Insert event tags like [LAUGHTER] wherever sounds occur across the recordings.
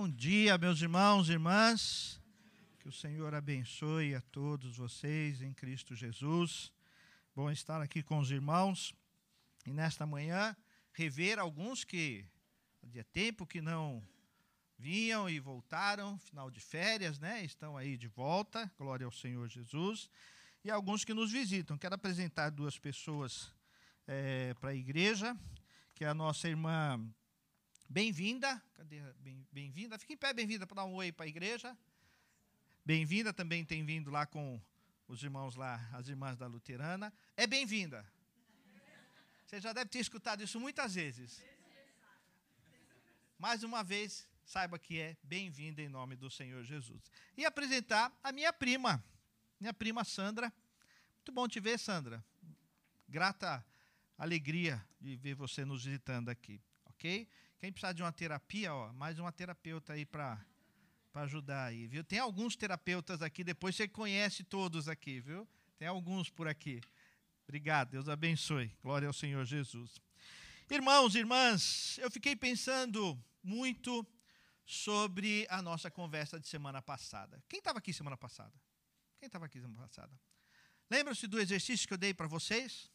Bom dia, meus irmãos e irmãs. Que o Senhor abençoe a todos vocês em Cristo Jesus. Bom estar aqui com os irmãos e nesta manhã rever alguns que havia tempo que não vinham e voltaram, final de férias, né? Estão aí de volta, glória ao Senhor Jesus. E alguns que nos visitam. Quero apresentar duas pessoas é, para a igreja, que é a nossa irmã Bem-vinda, cadê? Bem-vinda, fique em pé, bem-vinda, para dar um oi para a igreja. Bem-vinda, também tem vindo lá com os irmãos lá, as irmãs da Luterana. É bem-vinda. Você já deve ter escutado isso muitas vezes. Mais uma vez, saiba que é bem-vinda em nome do Senhor Jesus. E apresentar a minha prima, minha prima Sandra. Muito bom te ver, Sandra. Grata alegria de ver você nos visitando aqui, ok? Quem precisar de uma terapia, ó, mais uma terapeuta aí para para ajudar aí, viu? Tem alguns terapeutas aqui, depois você conhece todos aqui, viu? Tem alguns por aqui. Obrigado, Deus abençoe. Glória ao Senhor Jesus. Irmãos, irmãs, eu fiquei pensando muito sobre a nossa conversa de semana passada. Quem estava aqui semana passada? Quem estava aqui semana passada? Lembra-se do exercício que eu dei para vocês?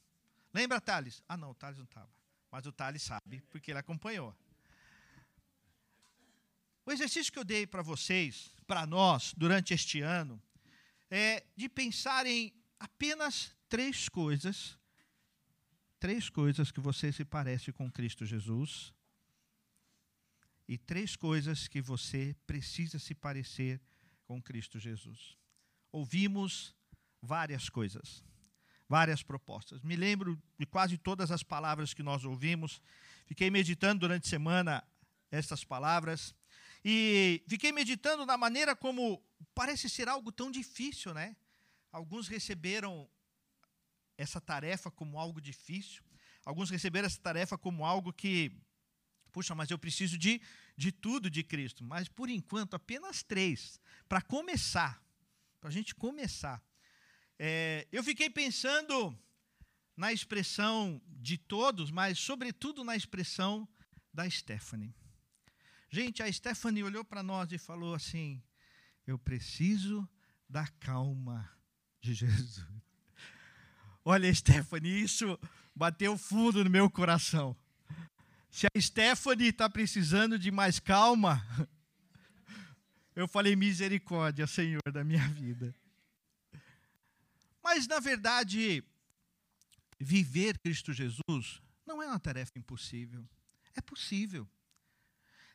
Lembra, Thales? Ah, não, o Thales não estava. Mas o Thales sabe, porque ele acompanhou. O exercício que eu dei para vocês, para nós, durante este ano, é de pensar em apenas três coisas, três coisas que você se parece com Cristo Jesus, e três coisas que você precisa se parecer com Cristo Jesus. Ouvimos várias coisas, várias propostas. Me lembro de quase todas as palavras que nós ouvimos. Fiquei meditando durante a semana essas palavras e fiquei meditando na maneira como parece ser algo tão difícil, né? Alguns receberam essa tarefa como algo difícil, alguns receberam essa tarefa como algo que, puxa, mas eu preciso de, de tudo de Cristo. Mas por enquanto, apenas três. Para começar, para a gente começar. É, eu fiquei pensando na expressão de todos, mas sobretudo na expressão da Stephanie. Gente, a Stephanie olhou para nós e falou assim: Eu preciso da calma de Jesus. [LAUGHS] Olha, Stephanie, isso bateu fundo no meu coração. Se a Stephanie está precisando de mais calma, [LAUGHS] eu falei misericórdia, Senhor, da minha vida. Mas, na verdade, viver Cristo Jesus não é uma tarefa impossível. É possível.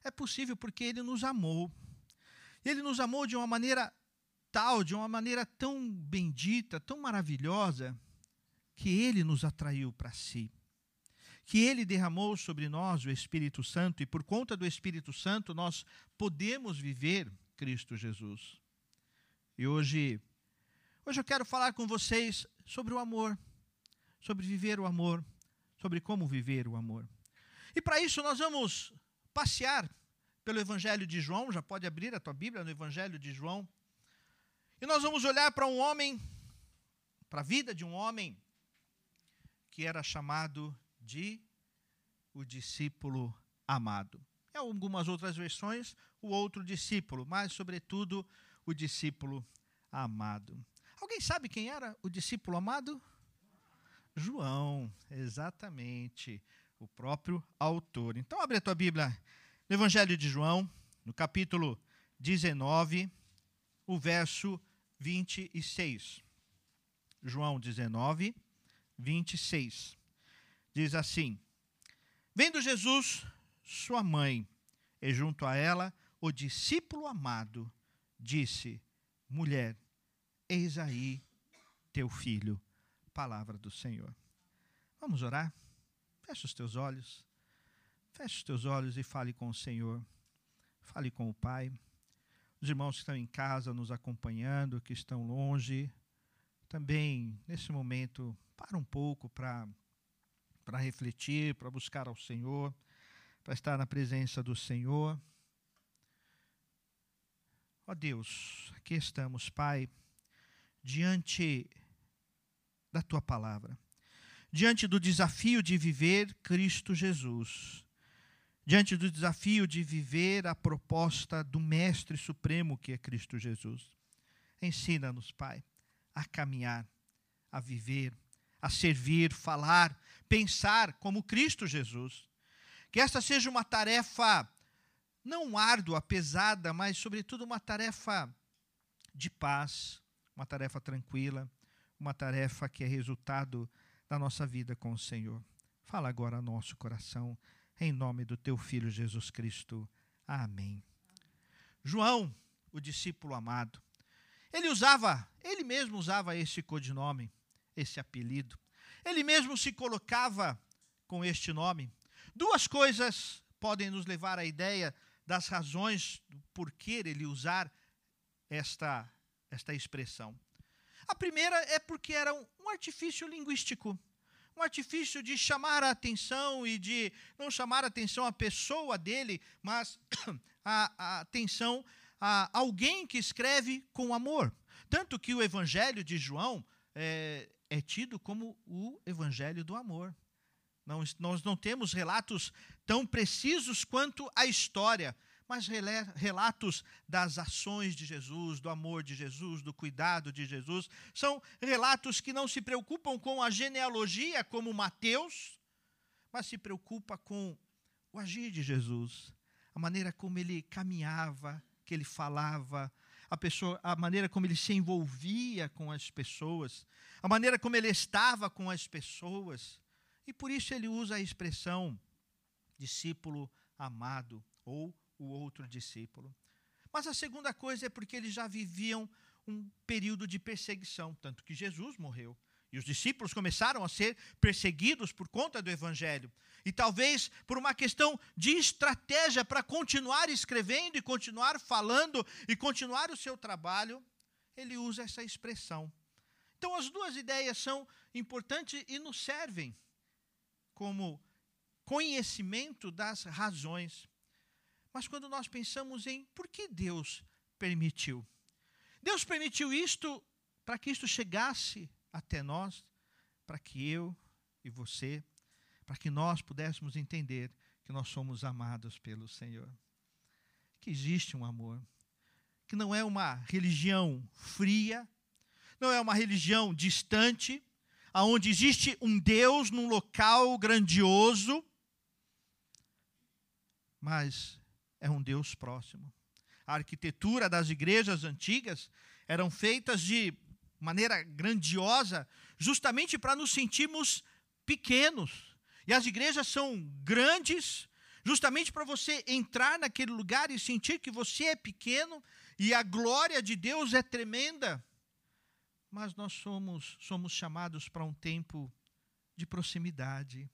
É possível porque ele nos amou. Ele nos amou de uma maneira tal, de uma maneira tão bendita, tão maravilhosa, que ele nos atraiu para si. Que ele derramou sobre nós o Espírito Santo e por conta do Espírito Santo nós podemos viver Cristo Jesus. E hoje hoje eu quero falar com vocês sobre o amor, sobre viver o amor, sobre como viver o amor. E para isso nós vamos passear pelo Evangelho de João, já pode abrir a tua Bíblia no Evangelho de João. E nós vamos olhar para um homem, para a vida de um homem que era chamado de o discípulo amado. Em algumas outras versões, o outro discípulo, mas, sobretudo, o discípulo amado. Alguém sabe quem era o discípulo amado? João, exatamente o próprio autor. Então, abre a tua Bíblia no Evangelho de João, no capítulo 19, o verso 26. João 19, 26. Diz assim: Vendo Jesus, sua mãe, e junto a ela o discípulo amado, disse: Mulher, eis aí teu filho. Palavra do Senhor. Vamos orar? Fecha os teus olhos. Feche os teus olhos e fale com o Senhor. Fale com o Pai. Os irmãos que estão em casa nos acompanhando, que estão longe, também nesse momento, para um pouco para para refletir, para buscar ao Senhor, para estar na presença do Senhor. Ó Deus, aqui estamos, Pai, diante da tua palavra diante do desafio de viver Cristo Jesus, diante do desafio de viver a proposta do Mestre Supremo que é Cristo Jesus. Ensina-nos, Pai, a caminhar, a viver, a servir, falar, pensar como Cristo Jesus. Que esta seja uma tarefa não árdua, pesada, mas, sobretudo, uma tarefa de paz, uma tarefa tranquila, uma tarefa que é resultado da nossa vida com o Senhor. Fala agora ao nosso coração, em nome do teu Filho Jesus Cristo. Amém. João, o discípulo amado, ele usava, ele mesmo usava esse codinome, esse apelido. Ele mesmo se colocava com este nome. Duas coisas podem nos levar à ideia das razões do porquê ele usar esta, esta expressão. A primeira é porque era um, artifício linguístico, um artifício de chamar a atenção e de não chamar a atenção a pessoa dele, mas [COUGHS] a, a atenção a alguém que escreve com amor. Tanto que o Evangelho de João é, é tido como o Evangelho do amor. Não, nós não temos relatos tão precisos quanto a história, mas relatos das ações de Jesus, do amor de Jesus, do cuidado de Jesus. São relatos que não se preocupam com a genealogia, como Mateus, mas se preocupa com o agir de Jesus, a maneira como ele caminhava, que ele falava, a, pessoa, a maneira como ele se envolvia com as pessoas, a maneira como ele estava com as pessoas. E por isso ele usa a expressão discípulo amado ou o outro discípulo. Mas a segunda coisa é porque eles já viviam um período de perseguição, tanto que Jesus morreu. E os discípulos começaram a ser perseguidos por conta do evangelho. E talvez por uma questão de estratégia para continuar escrevendo e continuar falando e continuar o seu trabalho, ele usa essa expressão. Então as duas ideias são importantes e nos servem como conhecimento das razões mas quando nós pensamos em por que Deus permitiu. Deus permitiu isto para que isto chegasse até nós, para que eu e você, para que nós pudéssemos entender que nós somos amados pelo Senhor. Que existe um amor, que não é uma religião fria, não é uma religião distante, aonde existe um Deus num local grandioso, mas é um Deus próximo. A arquitetura das igrejas antigas eram feitas de maneira grandiosa, justamente para nos sentirmos pequenos. E as igrejas são grandes, justamente para você entrar naquele lugar e sentir que você é pequeno e a glória de Deus é tremenda. Mas nós somos, somos chamados para um tempo de proximidade,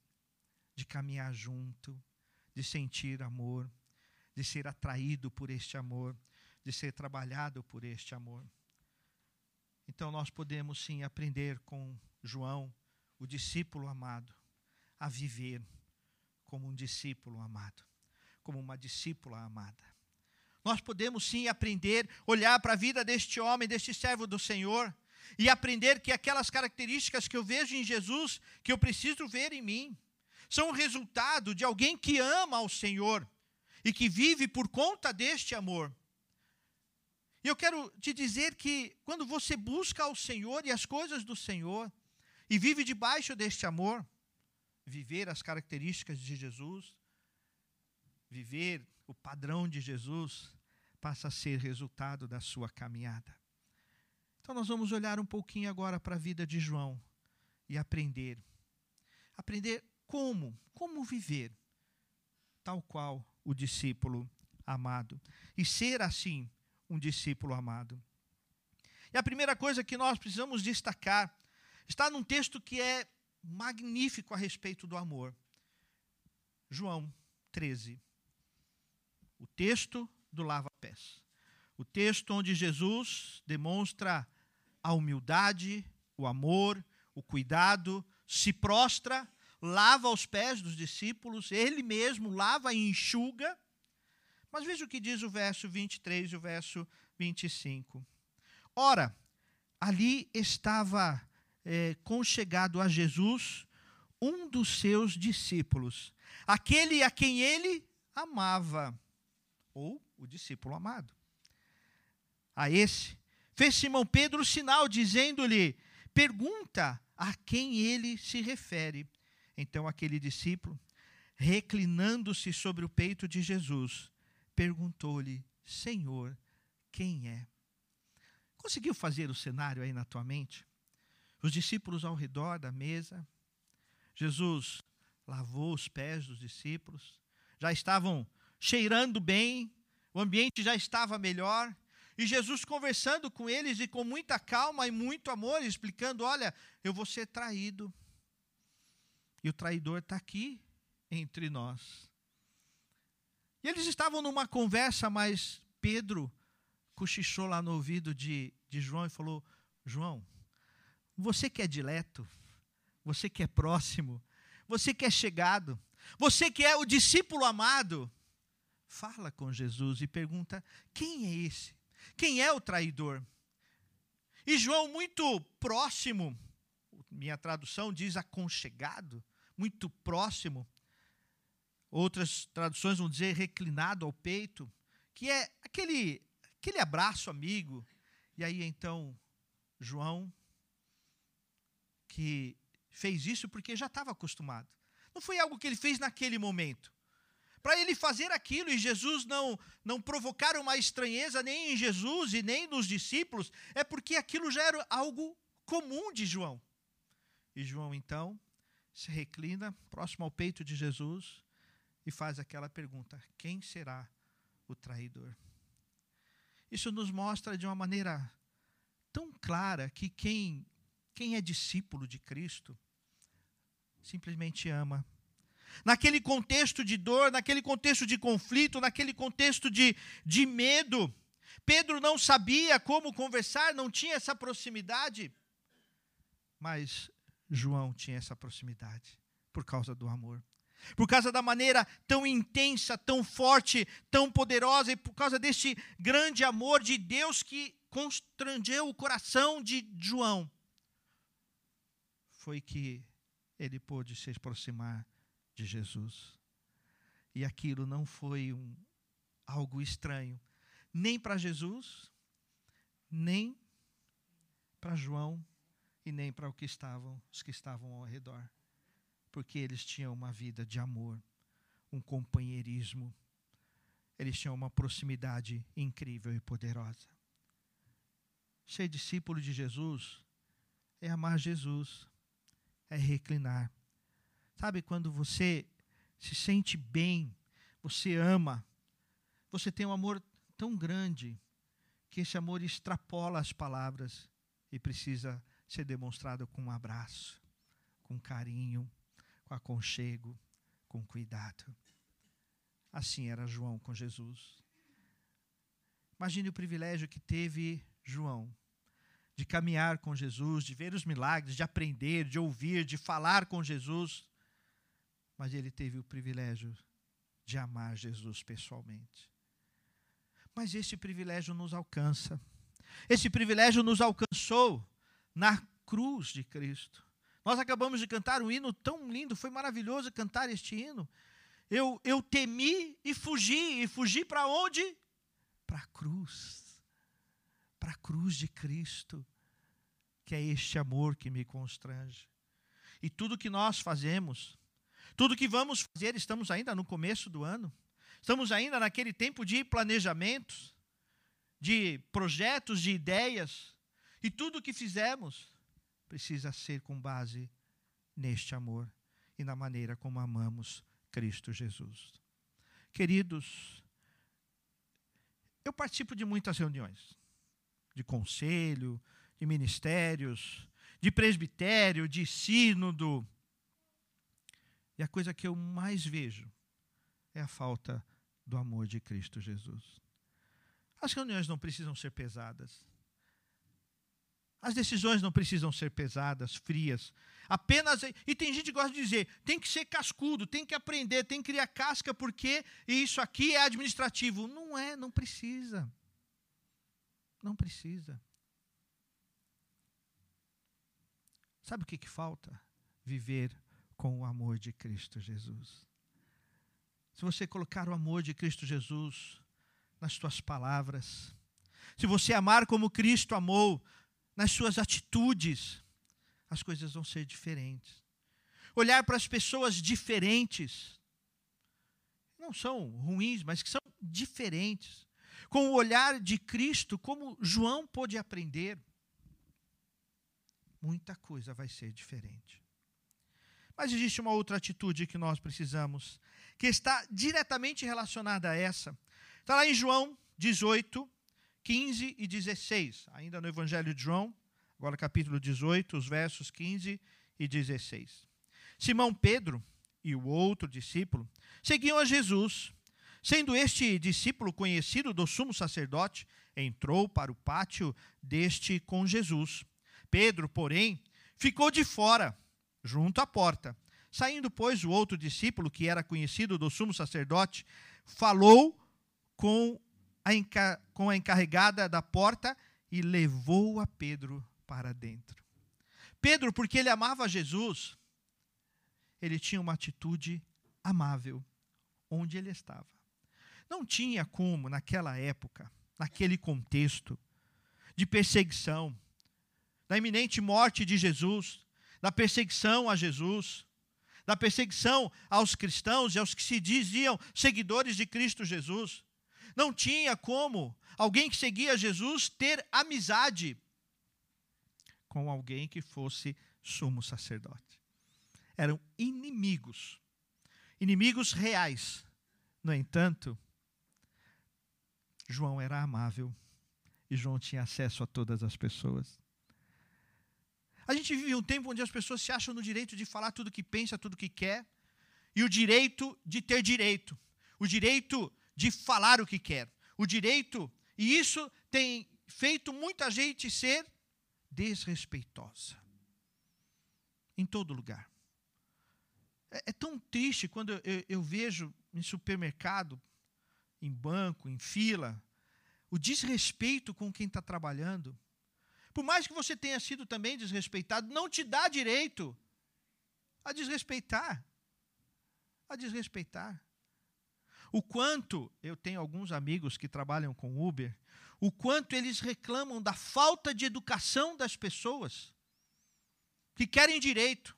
de caminhar junto, de sentir amor de ser atraído por este amor, de ser trabalhado por este amor. Então nós podemos sim aprender com João, o discípulo amado, a viver como um discípulo amado, como uma discípula amada. Nós podemos sim aprender, olhar para a vida deste homem, deste servo do Senhor, e aprender que aquelas características que eu vejo em Jesus, que eu preciso ver em mim, são o resultado de alguém que ama ao Senhor, e que vive por conta deste amor. E eu quero te dizer que quando você busca ao Senhor e as coisas do Senhor, e vive debaixo deste amor, viver as características de Jesus, viver o padrão de Jesus, passa a ser resultado da sua caminhada. Então nós vamos olhar um pouquinho agora para a vida de João e aprender. Aprender como, como viver tal qual o discípulo amado. E ser assim um discípulo amado. E a primeira coisa que nós precisamos destacar está num texto que é magnífico a respeito do amor. João 13. O texto do lava-pés. O texto onde Jesus demonstra a humildade, o amor, o cuidado, se prostra lava os pés dos discípulos, ele mesmo lava e enxuga. Mas veja o que diz o verso 23 e o verso 25. Ora, ali estava é, conchegado a Jesus um dos seus discípulos, aquele a quem ele amava, ou o discípulo amado. A esse fez Simão Pedro o sinal, dizendo-lhe: pergunta a quem ele se refere. Então aquele discípulo, reclinando-se sobre o peito de Jesus, perguntou-lhe: Senhor, quem é? Conseguiu fazer o cenário aí na tua mente? Os discípulos ao redor da mesa. Jesus lavou os pés dos discípulos. Já estavam cheirando bem, o ambiente já estava melhor. E Jesus conversando com eles e com muita calma e muito amor, explicando: Olha, eu vou ser traído. E o traidor está aqui entre nós. E eles estavam numa conversa, mas Pedro cochichou lá no ouvido de, de João e falou: João, você que é dileto, você que é próximo, você que é chegado, você que é o discípulo amado, fala com Jesus e pergunta: quem é esse? Quem é o traidor? E João, muito próximo, minha tradução diz aconchegado, muito próximo. Outras traduções vão dizer reclinado ao peito, que é aquele, aquele abraço amigo. E aí então, João, que fez isso porque já estava acostumado. Não foi algo que ele fez naquele momento para ele fazer aquilo e Jesus não não provocar uma estranheza nem em Jesus e nem nos discípulos, é porque aquilo já era algo comum de João. E João então se reclina próximo ao peito de Jesus e faz aquela pergunta: quem será o traidor? Isso nos mostra de uma maneira tão clara que quem quem é discípulo de Cristo simplesmente ama naquele contexto de dor, naquele contexto de conflito, naquele contexto de, de medo. Pedro não sabia como conversar, não tinha essa proximidade. Mas João tinha essa proximidade por causa do amor. Por causa da maneira tão intensa, tão forte, tão poderosa e por causa deste grande amor de Deus que constrangeu o coração de João, foi que ele pôde se aproximar de Jesus. E aquilo não foi um, algo estranho, nem para Jesus, nem para João e nem para que estavam, os que estavam ao redor. Porque eles tinham uma vida de amor, um companheirismo. Eles tinham uma proximidade incrível e poderosa. Ser discípulo de Jesus é amar Jesus, é reclinar Sabe quando você se sente bem, você ama, você tem um amor tão grande que esse amor extrapola as palavras e precisa ser demonstrado com um abraço, com carinho, com aconchego, com cuidado. Assim era João com Jesus. Imagine o privilégio que teve João de caminhar com Jesus, de ver os milagres, de aprender, de ouvir, de falar com Jesus mas ele teve o privilégio de amar Jesus pessoalmente. Mas esse privilégio nos alcança. Esse privilégio nos alcançou na cruz de Cristo. Nós acabamos de cantar um hino tão lindo, foi maravilhoso cantar este hino. Eu, eu temi e fugi, e fugi para onde? Para a cruz. Para a cruz de Cristo, que é este amor que me constrange. E tudo que nós fazemos, tudo que vamos fazer, estamos ainda no começo do ano, estamos ainda naquele tempo de planejamentos, de projetos, de ideias, e tudo que fizemos precisa ser com base neste amor e na maneira como amamos Cristo Jesus. Queridos, eu participo de muitas reuniões, de conselho, de ministérios, de presbitério, de sínodo, e a coisa que eu mais vejo é a falta do amor de Cristo Jesus. As reuniões não precisam ser pesadas. As decisões não precisam ser pesadas, frias. Apenas. E tem gente que gosta de dizer: tem que ser cascudo, tem que aprender, tem que criar casca, porque isso aqui é administrativo. Não é, não precisa. Não precisa. Sabe o que, que falta? Viver com o amor de Cristo Jesus. se você colocar o amor de Cristo Jesus nas suas palavras, se você amar como Cristo amou nas suas atitudes, as coisas vão ser diferentes. Olhar para as pessoas diferentes, não são ruins, mas que são diferentes, com o olhar de Cristo, como João pôde aprender, muita coisa vai ser diferente. Mas existe uma outra atitude que nós precisamos, que está diretamente relacionada a essa. Está lá em João 18, 15 e 16, ainda no Evangelho de João, agora capítulo 18, os versos 15 e 16. Simão Pedro e o outro discípulo seguiam a Jesus. Sendo este discípulo conhecido do sumo sacerdote, entrou para o pátio deste com Jesus. Pedro, porém, ficou de fora junto à porta. Saindo, pois, o outro discípulo, que era conhecido do sumo sacerdote, falou com com a encarregada da porta e levou a Pedro para dentro. Pedro, porque ele amava Jesus, ele tinha uma atitude amável onde ele estava. Não tinha como, naquela época, naquele contexto de perseguição, da iminente morte de Jesus, da perseguição a Jesus, da perseguição aos cristãos e aos que se diziam seguidores de Cristo Jesus. Não tinha como alguém que seguia Jesus ter amizade com alguém que fosse sumo sacerdote. Eram inimigos, inimigos reais. No entanto, João era amável e João tinha acesso a todas as pessoas. A gente vive um tempo onde as pessoas se acham no direito de falar tudo que pensa, tudo que quer, e o direito de ter direito, o direito de falar o que quer, o direito, e isso tem feito muita gente ser desrespeitosa. Em todo lugar. É, é tão triste quando eu, eu, eu vejo em supermercado, em banco, em fila, o desrespeito com quem está trabalhando por mais que você tenha sido também desrespeitado, não te dá direito a desrespeitar. A desrespeitar. O quanto, eu tenho alguns amigos que trabalham com Uber, o quanto eles reclamam da falta de educação das pessoas que querem direito.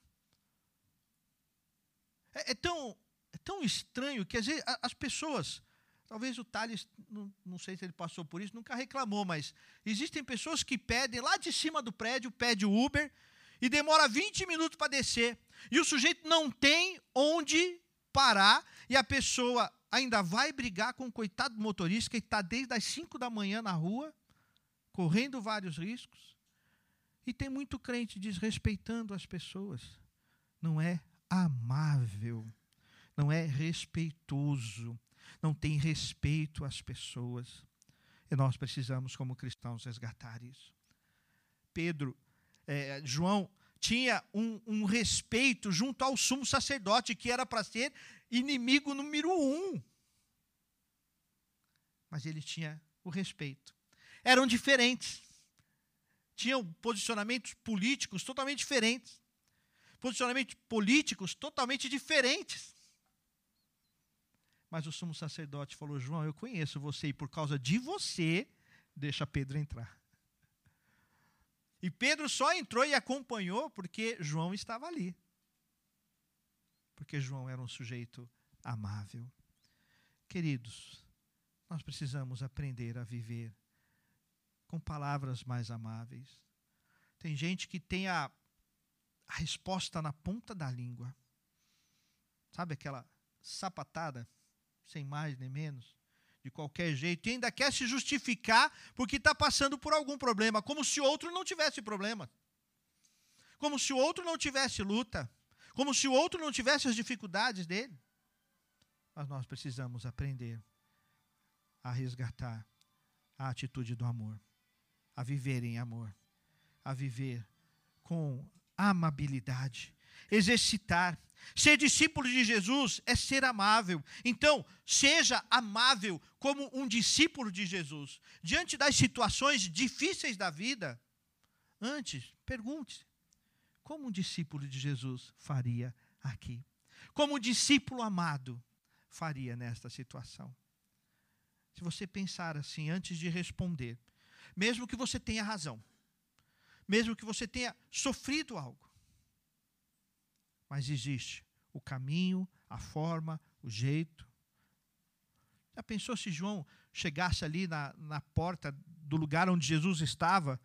É, é tão, é tão estranho que às vezes as pessoas Talvez o Thales, não, não, sei se ele passou por isso, nunca reclamou, mas existem pessoas que pedem lá de cima do prédio, pede o Uber, e demora 20 minutos para descer. E o sujeito não tem onde parar, e a pessoa ainda vai brigar com o coitado motorista que está desde as 5 da manhã na rua, correndo vários riscos. E tem muito crente desrespeitando as pessoas. Não é amável, não é respeitoso não tem respeito às pessoas. E nós precisamos, como cristãos, resgatar isso. Pedro, é, João, tinha um, um, respeito junto ao sumo sacerdote, que era para ser inimigo número um. Mas ele tinha o respeito. Eram diferentes. Tinham posicionamentos políticos totalmente diferentes. Posicionamentos políticos totalmente diferentes. Mas o sumo sacerdote falou: João, eu conheço você e por causa de você, deixa Pedro entrar. E Pedro só entrou e acompanhou porque João estava ali. Porque João era um sujeito amável. Queridos, nós precisamos aprender a viver com palavras mais amáveis. Tem gente que tem a, a resposta na ponta da língua. Sabe aquela sapatada? sem mais nem menos, de qualquer jeito, e ainda quer se justificar porque está passando por algum problema, como se o outro não tivesse problema, como se o outro não tivesse luta, como se o outro não tivesse as dificuldades dele. Mas nós precisamos aprender a resgatar a atitude do amor, a viver em amor, a viver com amabilidade, exercitar Ser discípulo de Jesus é ser amável. Então, seja amável como um discípulo de Jesus. Diante das situações difíceis da vida, antes, pergunte: como um discípulo de Jesus faria aqui? Como um discípulo amado faria nesta situação? Se você pensar assim antes de responder, mesmo que você tenha razão, mesmo que você tenha sofrido algo, mas existe o caminho, a forma, o jeito. Já pensou se João chegasse ali na, na porta do lugar onde Jesus estava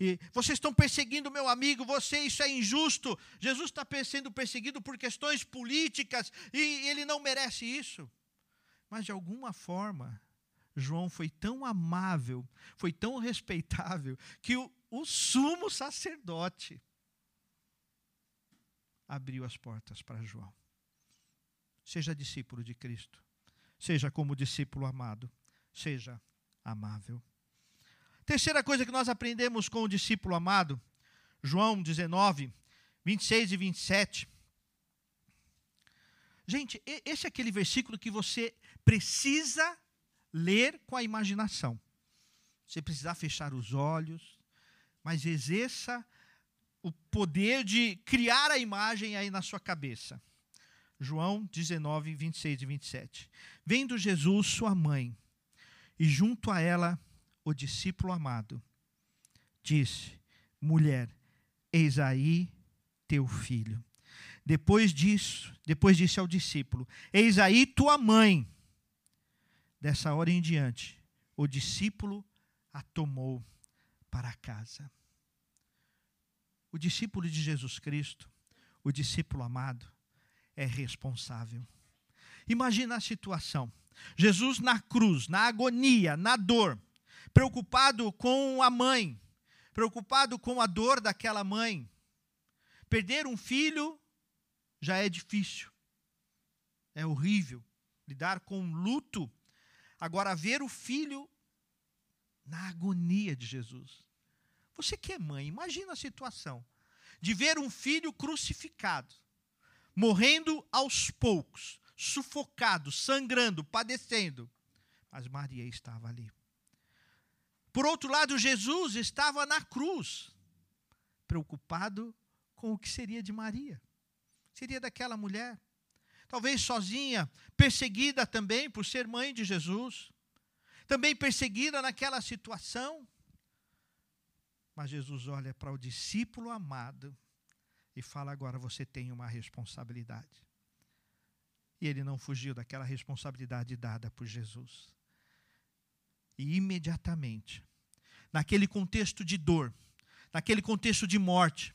e vocês estão perseguindo meu amigo, você, isso é injusto. Jesus está sendo perseguido por questões políticas e ele não merece isso. Mas de alguma forma, João foi tão amável, foi tão respeitável, que o, o sumo sacerdote abriu as portas para João. Seja discípulo de Cristo, seja como discípulo amado, seja amável. Terceira coisa que nós aprendemos com o discípulo amado, João 19, 26 e 27. Gente, esse é aquele versículo que você precisa ler com a imaginação. Você precisa fechar os olhos, mas exerça o poder de criar a imagem aí na sua cabeça. João 19, 26 e 27. Vendo Jesus, sua mãe, e junto a ela o discípulo amado, disse: Mulher, eis aí teu filho. Depois disso, depois disse ao discípulo: Eis aí tua mãe. Dessa hora em diante, o discípulo a tomou para casa. O discípulo de Jesus Cristo, o discípulo amado, é responsável. Imagina a situação. Jesus na cruz, na agonia, na dor, preocupado com a mãe, preocupado com a dor daquela mãe. Perder um filho já é difícil, é horrível. Lidar com luto, agora ver o filho na agonia de Jesus. Você que é mãe, imagina a situação de ver um filho crucificado, morrendo aos poucos, sufocado, sangrando, padecendo. Mas Maria estava ali. Por outro lado, Jesus estava na cruz, preocupado com o que seria de Maria. Seria daquela mulher, talvez sozinha, perseguida também por ser mãe de Jesus, também perseguida naquela situação. Mas Jesus olha para o discípulo amado e fala: agora você tem uma responsabilidade. E ele não fugiu daquela responsabilidade dada por Jesus. E imediatamente, naquele contexto de dor, naquele contexto de morte,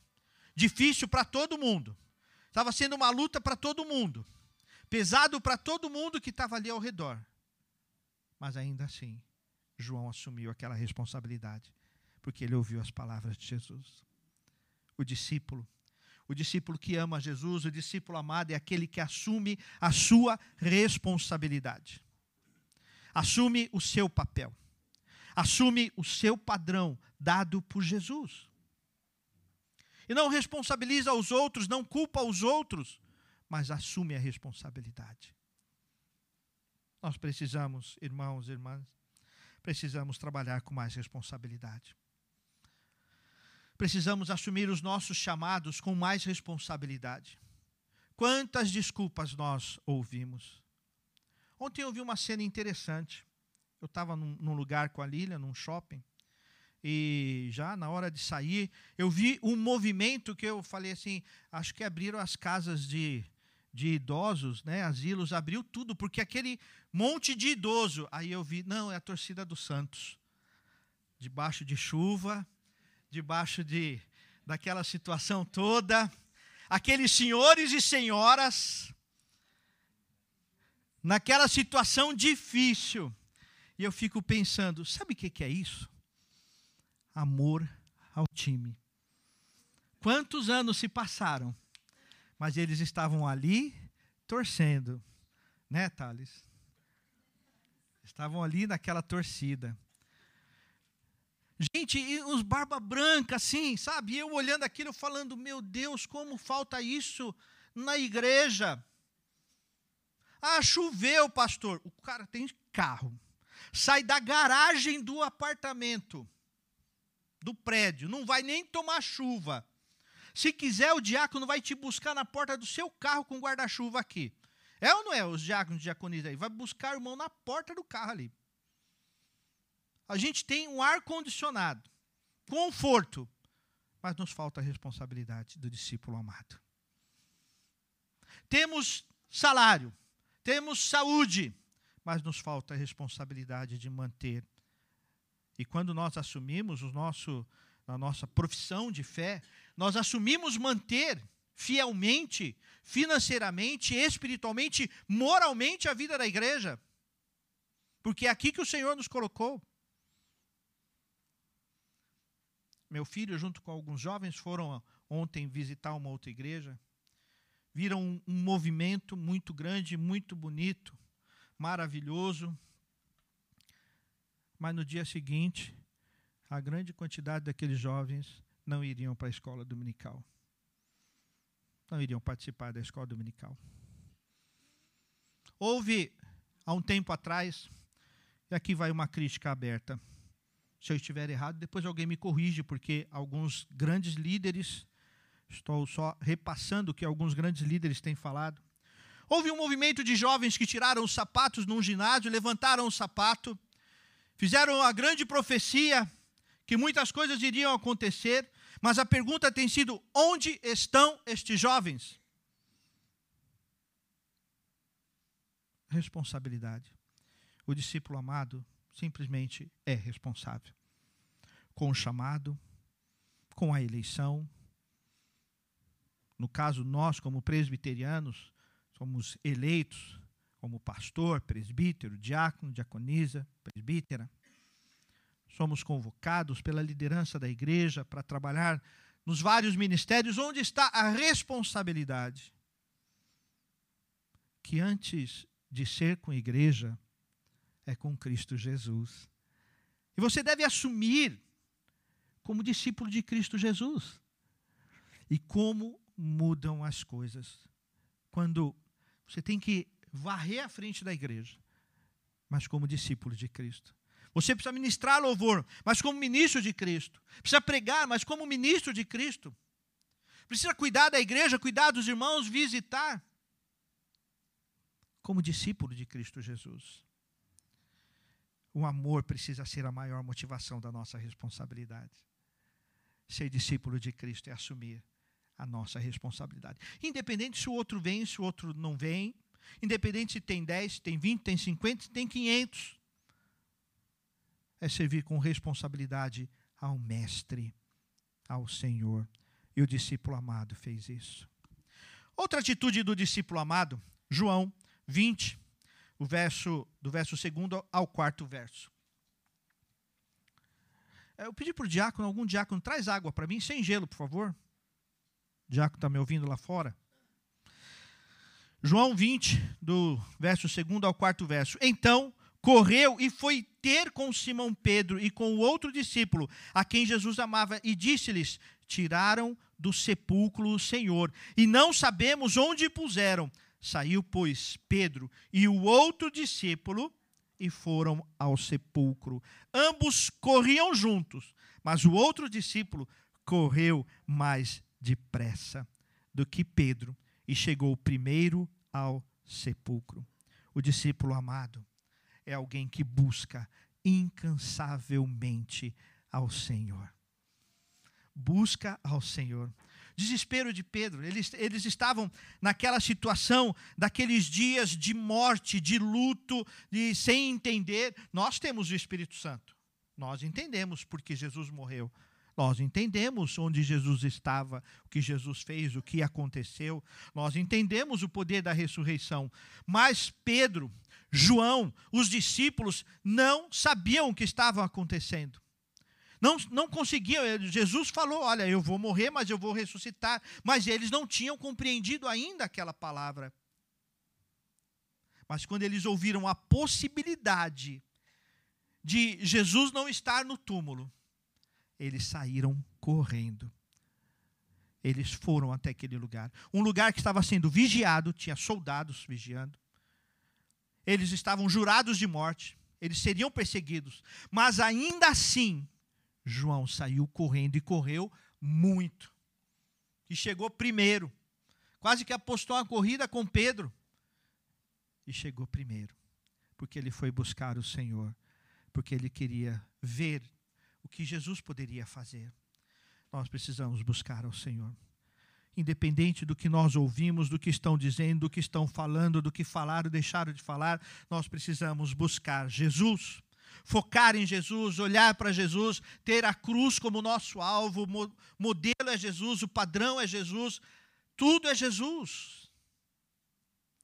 difícil para todo mundo, estava sendo uma luta para todo mundo, pesado para todo mundo que estava ali ao redor. Mas ainda assim, João assumiu aquela responsabilidade, porque ele ouviu as palavras de Jesus. O discípulo o discípulo que ama Jesus, o discípulo amado, é aquele que assume a sua responsabilidade, assume o seu papel, assume o seu padrão dado por Jesus. E não responsabiliza os outros, não culpa os outros, mas assume a responsabilidade. Nós precisamos, irmãos e irmãs, precisamos trabalhar com mais responsabilidade precisamos assumir os nossos chamados com mais responsabilidade. Quantas desculpas nós ouvimos? Ontem eu vi uma cena interessante. Eu estava num, num, lugar com a Lília, num shopping, e já na hora de sair, eu vi um movimento que eu falei assim: acho que abriram as casas de, de idosos, né, asilos, abriu tudo, porque aquele monte de idoso. Aí eu vi, não, é a torcida do Santos. Debaixo de chuva, debaixo de daquela situação toda, aqueles senhores e senhoras naquela situação difícil. E eu fico pensando, sabe o que é isso? Amor ao time. Quantos anos se passaram? Mas eles estavam ali torcendo, né, Thales? Estavam ali naquela torcida. Gente, e os barba branca assim, sabe? Eu olhando aquilo, falando, meu Deus, como falta isso na igreja. Ah, choveu, pastor. O cara tem carro. Sai da garagem do apartamento, do prédio, não vai nem tomar chuva. Se quiser, o diácono vai te buscar na porta do seu carro com guarda-chuva aqui. É ou não é os diáconos e diaconisas aí? Vai buscar o irmão na porta do carro ali. A gente tem um ar-condicionado, conforto, mas nos falta a responsabilidade do discípulo amado. Temos salário, temos saúde, mas nos falta a responsabilidade de manter. E quando nós assumimos o nosso, a nossa profissão de fé, nós assumimos manter fielmente, financeiramente, espiritualmente, moralmente a vida da igreja. Porque é aqui que o Senhor nos colocou. Meu filho, junto com alguns jovens, foram ontem visitar uma outra igreja. Viram um, movimento muito grande, muito bonito, maravilhoso. Mas no dia seguinte, a grande quantidade daqueles jovens não iriam para a escola dominical. Não iriam participar da escola dominical. Houve, há um tempo atrás, e aqui vai uma crítica aberta. Se eu estiver errado, depois alguém me corrige, porque alguns grandes líderes, estou só repassando o que alguns grandes líderes têm falado. Houve um movimento de jovens que tiraram os sapatos num ginásio, levantaram o sapato, fizeram a grande profecia que muitas coisas iriam acontecer, mas a pergunta tem sido: onde estão estes jovens? Responsabilidade. O discípulo amado simplesmente é responsável com o chamado, com a eleição. No caso, nós, como presbiterianos, somos eleitos como pastor, presbítero, diácono, diaconisa, presbítera. Somos convocados pela liderança da igreja para trabalhar nos vários ministérios onde está a responsabilidade. Que antes de ser com a igreja, é com Cristo Jesus. E você deve assumir como discípulo de Cristo Jesus. E como mudam as coisas quando você tem que varrer a frente da igreja, mas como discípulo de Cristo. Você precisa ministrar louvor, mas como ministro de Cristo. Precisa pregar, mas como ministro de Cristo. Precisa cuidar da igreja, cuidar dos irmãos, visitar. Como discípulo de Cristo Jesus. O amor precisa ser a maior motivação da nossa responsabilidade. Ser discípulo de Cristo é assumir a nossa responsabilidade. Independente se o outro vem, se o outro não vem, independente se tem 10, se tem 20, tem 50, se tem 500. É servir com responsabilidade ao Mestre, ao Senhor. E o discípulo amado fez isso. Outra atitude do discípulo amado, João 20, o verso do verso segundo ao quarto verso. Eu pedi para o diácono, algum diácono, traz água para mim, sem gelo, por favor. O diácono está me ouvindo lá fora. João 20, do verso segundo ao quarto verso. Então correu e foi ter com Simão Pedro e com o outro discípulo, a quem Jesus amava, e disse-lhes: Tiraram do sepulcro o Senhor, e não sabemos onde puseram. Saiu, pois, Pedro e o outro discípulo e foram ao sepulcro. Ambos corriam juntos, mas o outro discípulo correu mais depressa do que Pedro e chegou primeiro ao sepulcro. O discípulo amado é alguém que busca incansavelmente ao Senhor. Busca ao Senhor desespero de Pedro. Eles, eles estavam naquela situação, daqueles dias de morte, de luto, de sem entender. Nós temos o Espírito Santo. Nós entendemos porque Jesus morreu. Nós entendemos onde Jesus estava, o que Jesus fez, o que aconteceu. Nós entendemos o poder da ressurreição. Mas Pedro, João, os discípulos não sabiam o que estava acontecendo. Não, não conseguiam. Jesus falou: Olha, eu vou morrer, mas eu vou ressuscitar. Mas eles não tinham compreendido ainda aquela palavra. Mas quando eles ouviram a possibilidade de Jesus não estar no túmulo, eles saíram correndo. Eles foram até aquele lugar. Um lugar que estava sendo vigiado, tinha soldados vigiando. Eles estavam jurados de morte, eles seriam perseguidos. Mas ainda assim, João saiu correndo e correu muito. E chegou primeiro. Quase que apostou a corrida com Pedro. e chegou primeiro, porque ele foi buscar o Senhor, porque ele queria ver que Jesus poderia fazer. Nós precisamos buscar ao Senhor. Independente do que nós ouvimos, do que estão dizendo, do que estão falando, do que falaram, deixaram de falar, nós precisamos buscar Jesus focar em Jesus, olhar para Jesus, ter a cruz como nosso alvo, o modelo é Jesus, o padrão é Jesus, tudo é Jesus.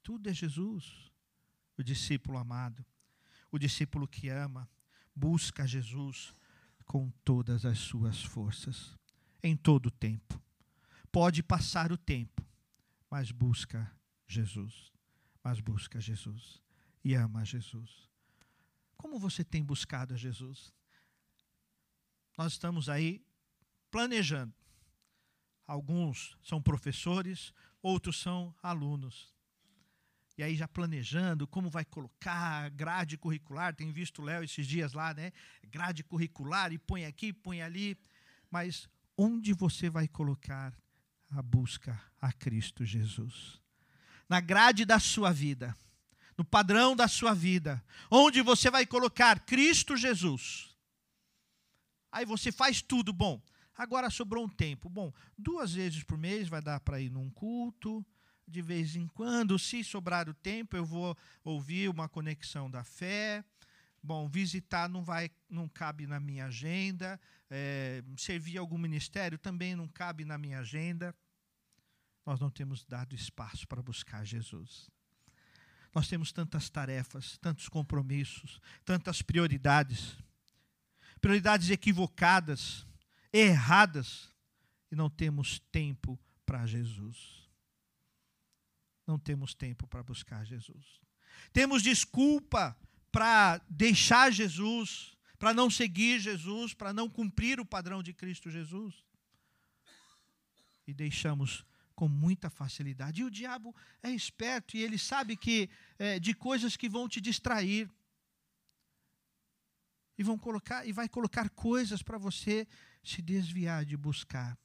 Tudo é Jesus. O discípulo amado, o discípulo que ama, busca Jesus com todas as suas forças, em todo o tempo. Pode passar o tempo, mas busca Jesus. Mas busca Jesus e ama Jesus. Como você tem buscado a Jesus? Nós estamos aí planejando. Alguns são professores, outros são alunos. E aí já planejando como vai colocar grade curricular, tenho visto o Léo esses dias lá, né? Grade curricular e põe aqui, põe ali. Mas onde você vai colocar a busca a Cristo Jesus? Na grade da sua vida no padrão da sua vida, onde você vai colocar Cristo Jesus. Aí você faz tudo bom. Agora sobrou um tempo. Bom, duas vezes por mês vai dar para ir num culto. De vez em quando, se sobrar o tempo, eu vou ouvir uma conexão da fé. Bom, visitar não vai, não cabe na minha agenda. É, servir algum ministério também não cabe na minha agenda. Nós não temos dado espaço para buscar Jesus. Nós temos tantas tarefas, tantos compromissos, tantas prioridades, prioridades equivocadas, erradas, e não temos tempo para Jesus. Não temos tempo para buscar Jesus. Temos desculpa para deixar Jesus, para não seguir Jesus, para não cumprir o padrão de Cristo Jesus. E deixamos com muita facilidade. E o diabo é esperto e ele sabe que é, de coisas que vão te distrair. E vão colocar e vai colocar coisas para você se desviar de buscar.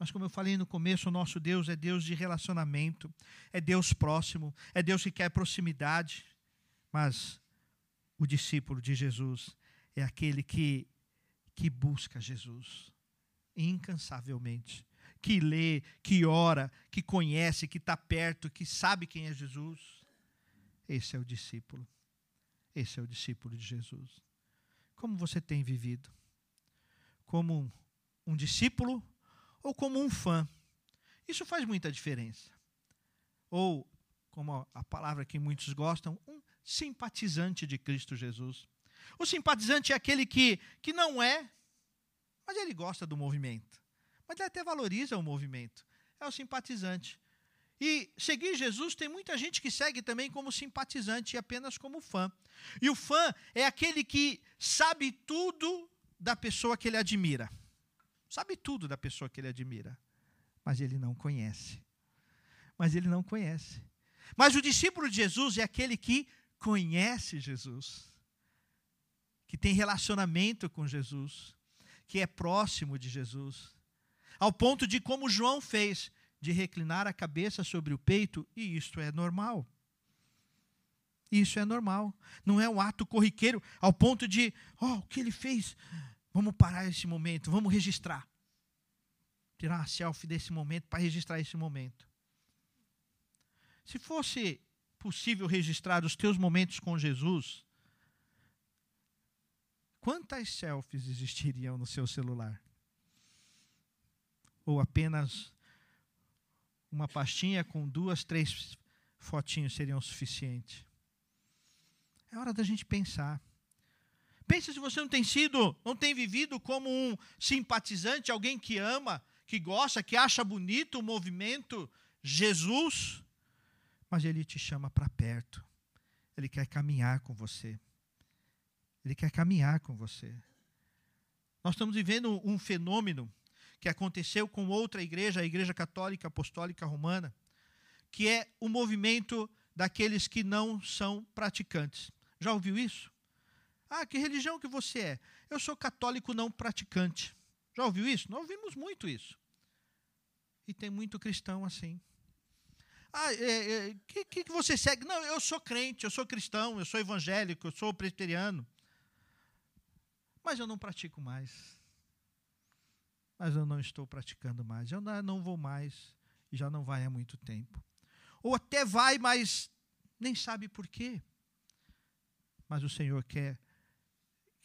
Mas como eu falei no começo, o nosso Deus é Deus de relacionamento, é Deus próximo, é Deus que quer proximidade. Mas o discípulo de Jesus é aquele que que busca Jesus incansavelmente que lê, que ora, que conhece, que está perto, que sabe quem é Jesus. Esse é o discípulo. Esse é o discípulo de Jesus. Como você tem vivido? Como um discípulo ou como um fã? Isso faz muita diferença. Ou, como a palavra que muitos gostam, um simpatizante de Cristo Jesus. O simpatizante é aquele que, que não é, mas ele gosta do movimento mas ele até valoriza o movimento. É o simpatizante. E seguir Jesus tem muita gente que segue também como simpatizante e apenas como fã. E o fã é aquele que sabe tudo da pessoa que ele admira. Sabe tudo da pessoa que ele admira, mas ele não conhece. Mas ele não conhece. Mas o discípulo de Jesus é aquele que conhece Jesus, que tem relacionamento com Jesus, que é próximo de Jesus ao ponto de, como João fez, de reclinar a cabeça sobre o peito, e isto é normal. Isso é normal. Não é um ato corriqueiro ao ponto de, oh, o que ele fez? Vamos parar esse momento, vamos registrar. Tirar uma selfie desse momento para registrar esse momento. Se fosse possível registrar os teus momentos com Jesus, quantas selfies existiriam no seu celular? ou apenas uma pastinha com duas, três fotinhos seriam suficiente. É hora da gente pensar. Pense se você não tem sido, não tem vivido como um simpatizante, alguém que ama, que gosta, que acha bonito o movimento Jesus, mas ele te chama para perto. Ele quer caminhar com você. Ele quer caminhar com você. Nós estamos vivendo um fenômeno que aconteceu com outra igreja, a Igreja Católica Apostólica Romana, que é o movimento daqueles que não são praticantes. Já ouviu isso? Ah, que religião que você é? Eu sou católico não praticante. Já ouviu isso? Nós ouvimos muito isso. E tem muito cristão assim. Ah, é, é, que, que você segue? Não, eu sou crente, eu sou cristão, eu sou evangélico, eu sou presbiteriano. Mas eu não pratico mais. Mas eu não estou praticando mais. Eu não, vou mais. Já não vai há muito tempo. Ou até vai, mas nem sabe por quê. Mas o Senhor quer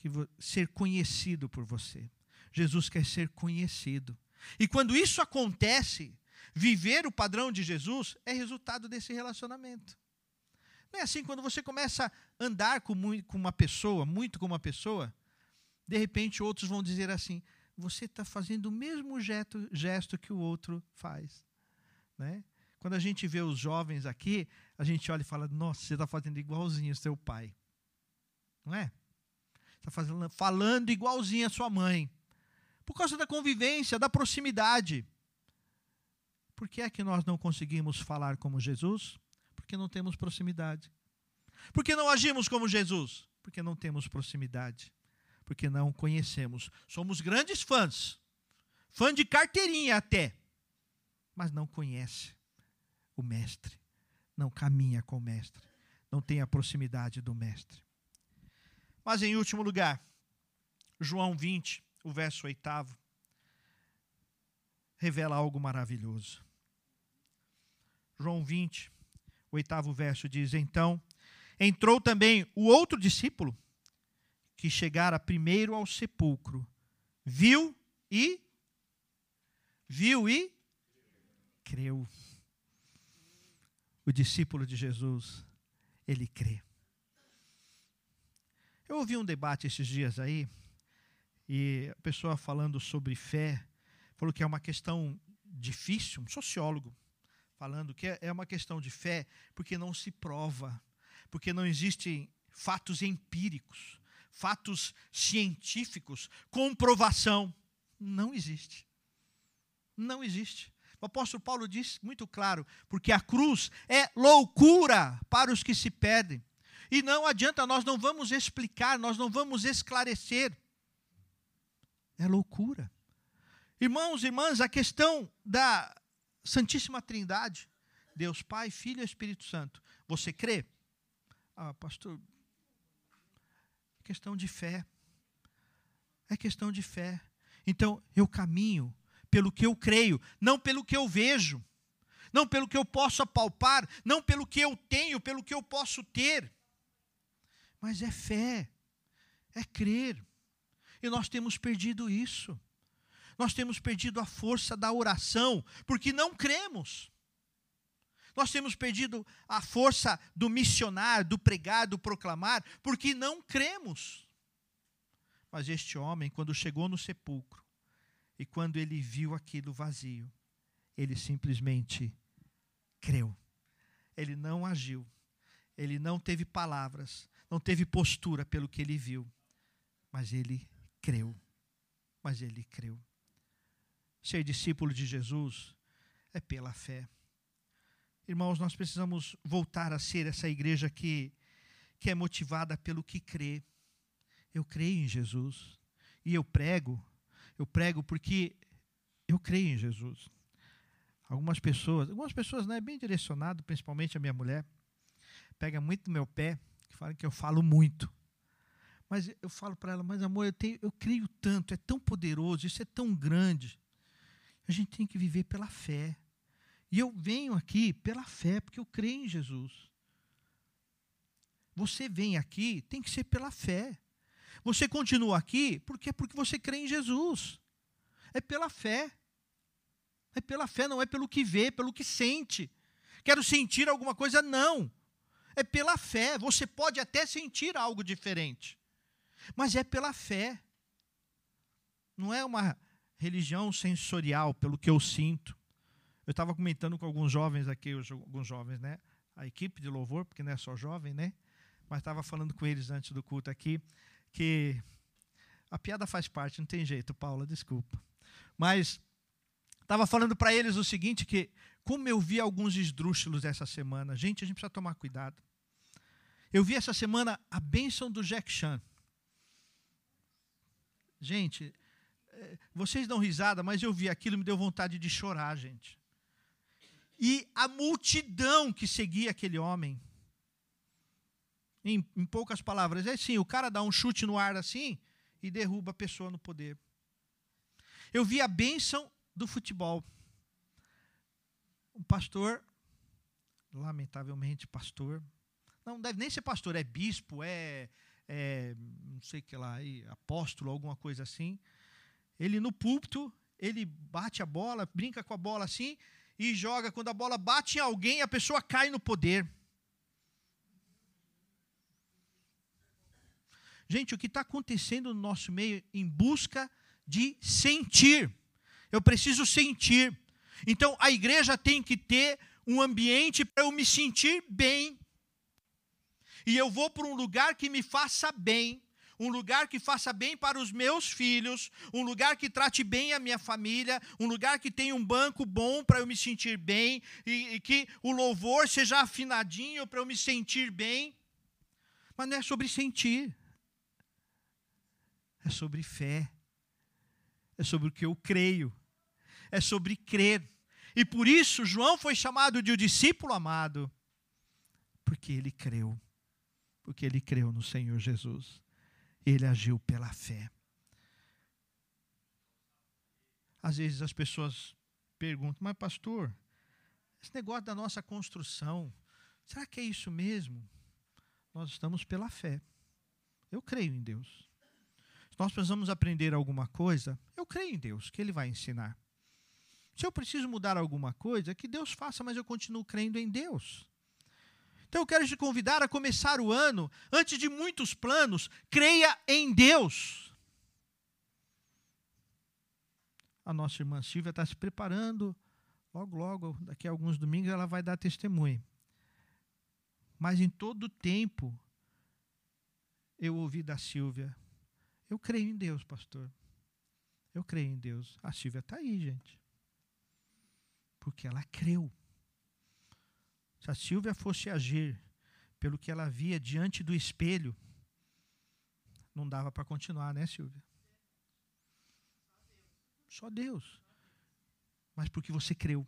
que ser conhecido por você. Jesus quer ser conhecido. E quando isso acontece, viver o padrão de Jesus é resultado desse relacionamento. Não é assim quando você começa a andar com, com uma pessoa, muito com uma pessoa, de repente outros vão dizer assim: você está fazendo o mesmo gesto, gesto que o outro faz. Né? Quando a gente vê os jovens aqui, a gente olha e fala: nossa, você está fazendo igualzinho o seu pai. Não é? Está falando igualzinho a sua mãe. Por causa da convivência, da proximidade. Por que é que nós não conseguimos falar como Jesus? Porque não temos proximidade. Por que não agimos como Jesus? Porque não temos proximidade. Porque não conhecemos. Somos grandes fãs. Fã de carteirinha até. Mas não conhece o Mestre. Não caminha com o Mestre. Não tem a proximidade do Mestre. Mas em último lugar, João 20, o verso oitavo, revela algo maravilhoso. João 20, o oitavo verso diz: Então entrou também o outro discípulo, que chegara primeiro ao sepulcro, viu e viu e creu. O discípulo de Jesus, ele crê. Eu ouvi um debate esses dias aí, e a pessoa falando sobre fé, falou que é uma questão difícil, um sociólogo falando que é, é uma questão de fé, porque não se prova, porque não existem fatos empíricos, fatos científicos, comprovação. Não existe. Não existe. O apóstolo Paulo diz muito claro, porque a cruz é loucura para os que se perdem. E não adianta, nós não vamos explicar, nós não vamos esclarecer. É loucura. Irmãos e irmãs, a questão da Santíssima Trindade, Deus Pai, Filho e Espírito Santo. Você crê? Ah, pastor, questão de fé. É questão de fé. Então, eu caminho pelo que eu creio, não pelo que eu vejo, não pelo que eu posso apalpar, não pelo que eu tenho, pelo que eu posso ter. Mas é fé, é crer. E nós temos perdido isso nós temos perdido a força da oração, porque não cremos. Nós temos perdido a força do missionar, do pregar, do proclamar, porque não cremos. Mas este homem, quando chegou no sepulcro, e quando ele viu aquilo vazio, ele simplesmente creu. Ele não agiu, ele não teve palavras, não teve postura pelo que ele viu, mas ele creu. Mas ele creu. Ser discípulo de Jesus é pela fé. Irmãos, nós precisamos voltar a ser essa igreja que, que é motivada pelo que crê. Eu creio em Jesus. E eu prego, eu prego porque eu creio em Jesus. Algumas pessoas, algumas pessoas, né, bem direcionado, principalmente a minha mulher, pega muito no meu pé, que que eu falo muito. Mas eu falo para ela, mas amor, eu, tenho, eu creio tanto, é tão poderoso, isso é tão grande. A gente tem que viver pela fé. E eu venho aqui pela fé, porque eu creio em Jesus. Você vem aqui, tem que ser pela fé. Você continua aqui porque é porque você crê em Jesus. É pela fé. É pela fé, não é pelo que vê, pelo que sente. Quero sentir alguma coisa, não. É pela fé. Você pode até sentir algo diferente, mas é pela fé. Não é uma religião sensorial, pelo que eu sinto. Eu estava comentando com alguns jovens aqui, alguns jovens, né? A equipe de louvor, porque não é só jovem, né? Mas estava falando com eles antes do culto aqui, que a piada faz parte, não tem jeito, Paula, desculpa. Mas estava falando para eles o seguinte, que como eu vi alguns esdrúxulos essa semana, gente, a gente precisa tomar cuidado. Eu vi essa semana a bênção do Jack Chan. Gente, vocês dão risada, mas eu vi aquilo me deu vontade de chorar, gente. e a multidão que seguia aquele homem. Em, em, poucas palavras, é assim: o cara dá um chute no ar assim e derruba a pessoa no poder. Eu vi a bênção do futebol. Um pastor, lamentavelmente pastor, não deve nem ser pastor, é bispo, é, é não sei que lá, apóstolo, alguma coisa assim. Ele no púlpito, ele bate a bola, brinca com a bola assim e joga. Quando a bola bate em alguém, a pessoa cai no poder. Gente, o que está acontecendo no nosso meio em busca de sentir. Eu preciso sentir. Então a igreja tem que ter um ambiente para eu me sentir bem. E eu vou para um lugar que me faça bem um lugar que faça bem para os meus filhos, um lugar que trate bem a minha família, um lugar que tenha um banco bom para eu me sentir bem, e, e que o louvor seja afinadinho para eu me sentir bem. Mas não é sobre sentir, é sobre fé, é sobre o que eu creio, é sobre crer. E por isso João foi chamado de o discípulo amado, porque ele creu, porque ele creu no Senhor Jesus ele agiu pela fé. Às vezes as pessoas perguntam, mas pastor, esse negócio da nossa construção, será que é isso mesmo? Nós estamos pela fé. Eu creio em Deus. Se nós precisamos aprender alguma coisa, eu creio em Deus, que Ele vai ensinar. Se eu preciso mudar alguma coisa, que Deus faça, mas eu continuo crendo em Deus. Então eu quero te convidar a começar o ano, antes de muitos planos, creia em Deus. A nossa irmã Silvia está se preparando, logo, logo, daqui a alguns domingos, ela vai dar testemunho. Mas em todo tempo, eu ouvi da Silvia: Eu creio em Deus, pastor. Eu creio em Deus. A Silvia está aí, gente. Porque ela creu. Se a Silvia fosse agir pelo que ela via diante do espelho, não dava para continuar, né, Silvia? Só Deus. Mas porque você creu.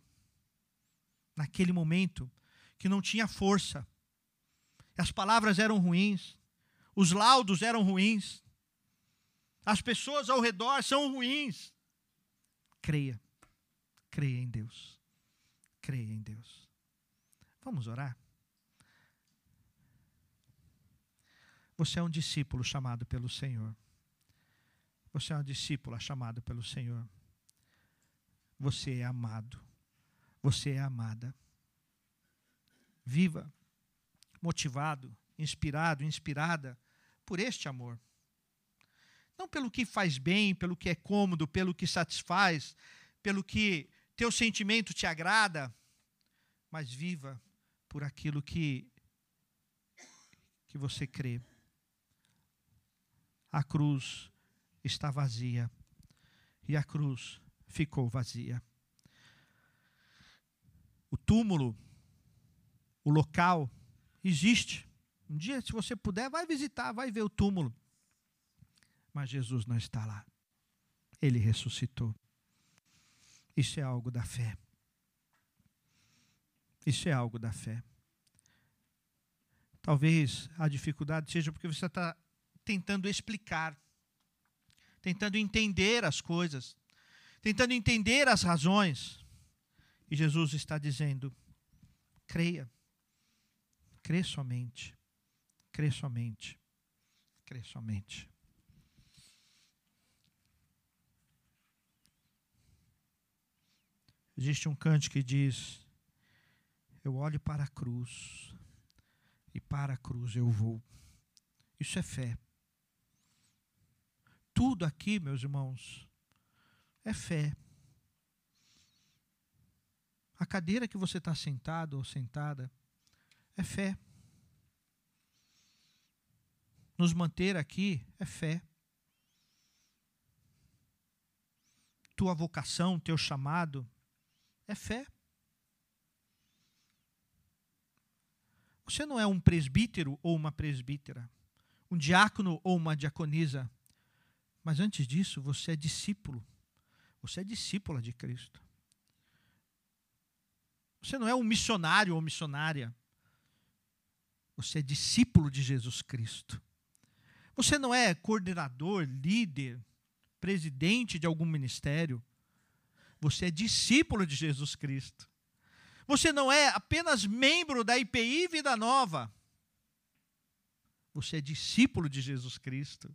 Naquele momento que não tinha força. As palavras eram ruins, os laudos eram ruins, as pessoas ao redor são ruins. Creia. Creia em Deus. Creia em Deus. Vamos orar? Você é um discípulo chamado pelo Senhor. Você é uma discípula chamada pelo Senhor. Você é amado. Você é amada. Viva, motivado, inspirado, inspirada por este amor. Não pelo que faz bem, pelo que é cômodo, pelo que satisfaz, pelo que teu sentimento te agrada, mas viva por aquilo que que você crê. A cruz está vazia e a cruz ficou vazia. O túmulo, o local existe. Um dia, se você puder, vai visitar, vai ver o túmulo. Mas Jesus não está lá. Ele ressuscitou. Isso é algo da fé. Isso é algo da fé. Talvez a dificuldade seja porque você está tentando explicar, tentando entender as coisas, tentando entender as razões. E Jesus está dizendo: creia, crê somente, crê somente, crê somente. Existe um cante que diz: eu olho para a cruz e para a cruz eu vou. Isso é fé. Tudo aqui, meus irmãos, é fé. A cadeira que você está sentado ou sentada é fé. Nos manter aqui é fé. Tua vocação, teu chamado é fé. Você não é um presbítero ou uma presbítera, um diácono ou uma diaconisa, mas antes disso, você é discípulo. Você é discípula de Cristo. Você não é um missionário ou missionária. Você é discípulo de Jesus Cristo. Você não é coordenador, líder, presidente de algum ministério. Você é discípulo de Jesus Cristo. Você não é apenas membro da IPI Vida Nova. Você é discípulo de Jesus Cristo,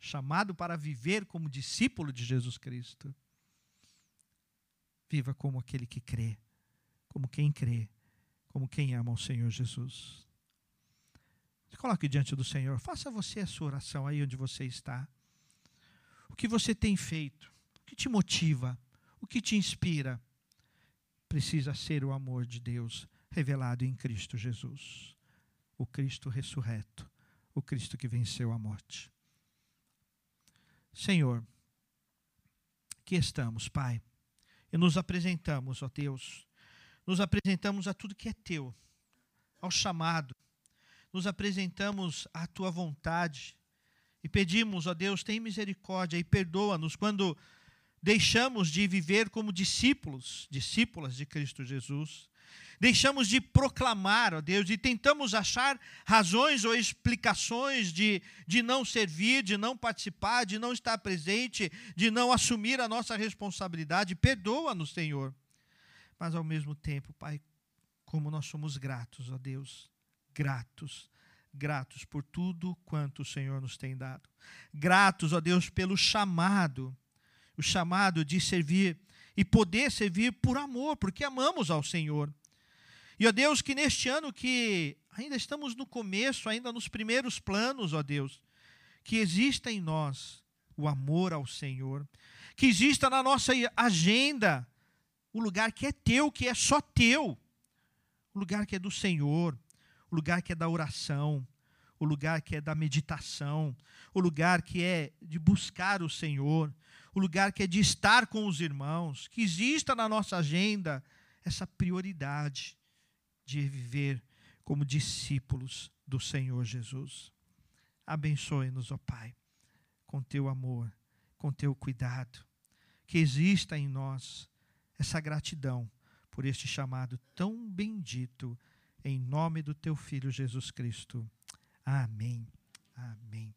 chamado para viver como discípulo de Jesus Cristo. Viva como aquele que crê, como quem crê, como quem ama o Senhor Jesus. Se coloque diante do Senhor, faça você a sua oração aí onde você está. O que você tem feito? O que te motiva? O que te inspira? Precisa ser o amor de Deus revelado em Cristo Jesus, o Cristo ressurreto, o Cristo que venceu a morte. Senhor, aqui estamos, Pai, e nos apresentamos, ó Deus, nos apresentamos a tudo que é teu, ao chamado, nos apresentamos à tua vontade. E pedimos, ó Deus, tem misericórdia e perdoa-nos quando deixamos de viver como discípulos, discípulas de Cristo Jesus deixamos de proclamar, ó Deus, e tentamos achar razões ou explicações de, de não servir, de não participar, de não estar presente, de não assumir a nossa responsabilidade. Perdoa-nos, Senhor. Mas ao mesmo tempo, Pai, como nós somos gratos, ó Deus, gratos, gratos por tudo quanto o Senhor nos tem dado. Gratos, ó Deus, pelo chamado, o chamado de servir e poder servir por amor, porque amamos ao Senhor. E, ó Deus, que neste ano que ainda estamos no começo, ainda nos primeiros planos, ó Deus, que exista em nós o amor ao Senhor, que exista na nossa agenda o lugar que é teu, que é só teu, o lugar que é do Senhor, o lugar que é da oração, o lugar que é da meditação, o lugar que é de buscar o Senhor, o lugar que é de estar com os irmãos, que exista na nossa agenda essa prioridade de viver como discípulos do Senhor Jesus. Abençoe-nos, ó Pai, com teu amor, com teu cuidado, que exista em nós essa gratidão por este chamado tão bendito, em nome do teu Filho Jesus Cristo. Amém. Amém.